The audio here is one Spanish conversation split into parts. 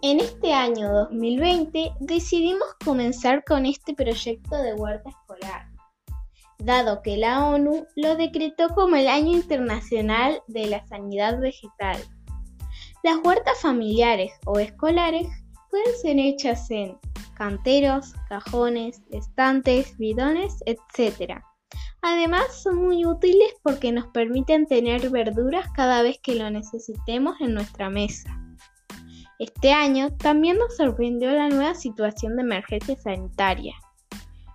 En este año 2020 decidimos comenzar con este proyecto de huerta escolar, dado que la ONU lo decretó como el Año Internacional de la Sanidad Vegetal. Las huertas familiares o escolares pueden ser hechas en canteros, cajones, estantes, bidones, etc. Además son muy útiles porque nos permiten tener verduras cada vez que lo necesitemos en nuestra mesa. Este año también nos sorprendió la nueva situación de emergencia sanitaria.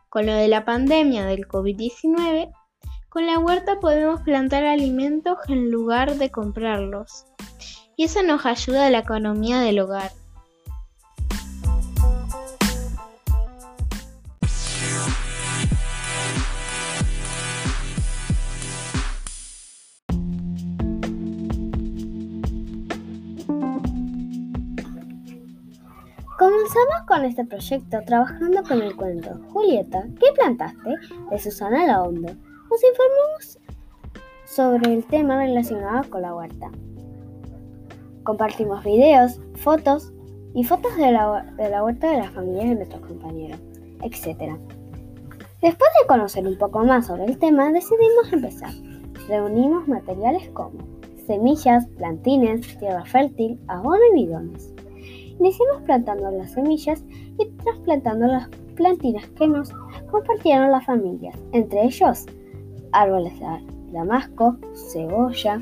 Con lo de la pandemia del COVID-19, con la huerta podemos plantar alimentos en lugar de comprarlos. Y eso nos ayuda a la economía del hogar. Comenzamos con este proyecto trabajando con el cuento Julieta, ¿qué plantaste? de Susana Laondo. Nos informamos sobre el tema relacionado con la huerta. Compartimos videos, fotos y fotos de la, de la huerta de las familias de nuestros compañeros, etc. Después de conocer un poco más sobre el tema, decidimos empezar. Reunimos materiales como semillas, plantines, tierra fértil, abono y bidones. Iniciamos plantando las semillas y trasplantando las plantinas que nos compartieron las familias, entre ellos árboles de damasco, cebolla,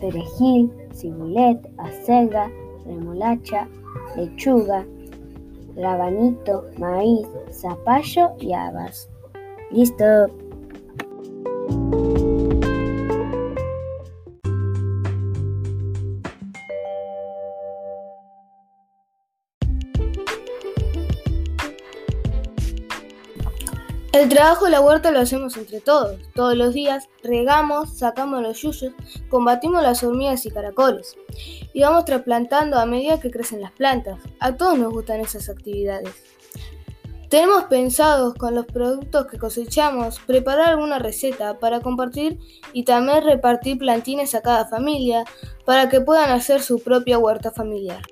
perejil, cibulet, acelga, remolacha, lechuga, rabanito, maíz, zapallo y habas. ¡Listo! El trabajo de la huerta lo hacemos entre todos. Todos los días regamos, sacamos los yuyos, combatimos las hormigas y caracoles. Y vamos trasplantando a medida que crecen las plantas. A todos nos gustan esas actividades. Tenemos pensados con los productos que cosechamos preparar alguna receta para compartir y también repartir plantines a cada familia para que puedan hacer su propia huerta familiar.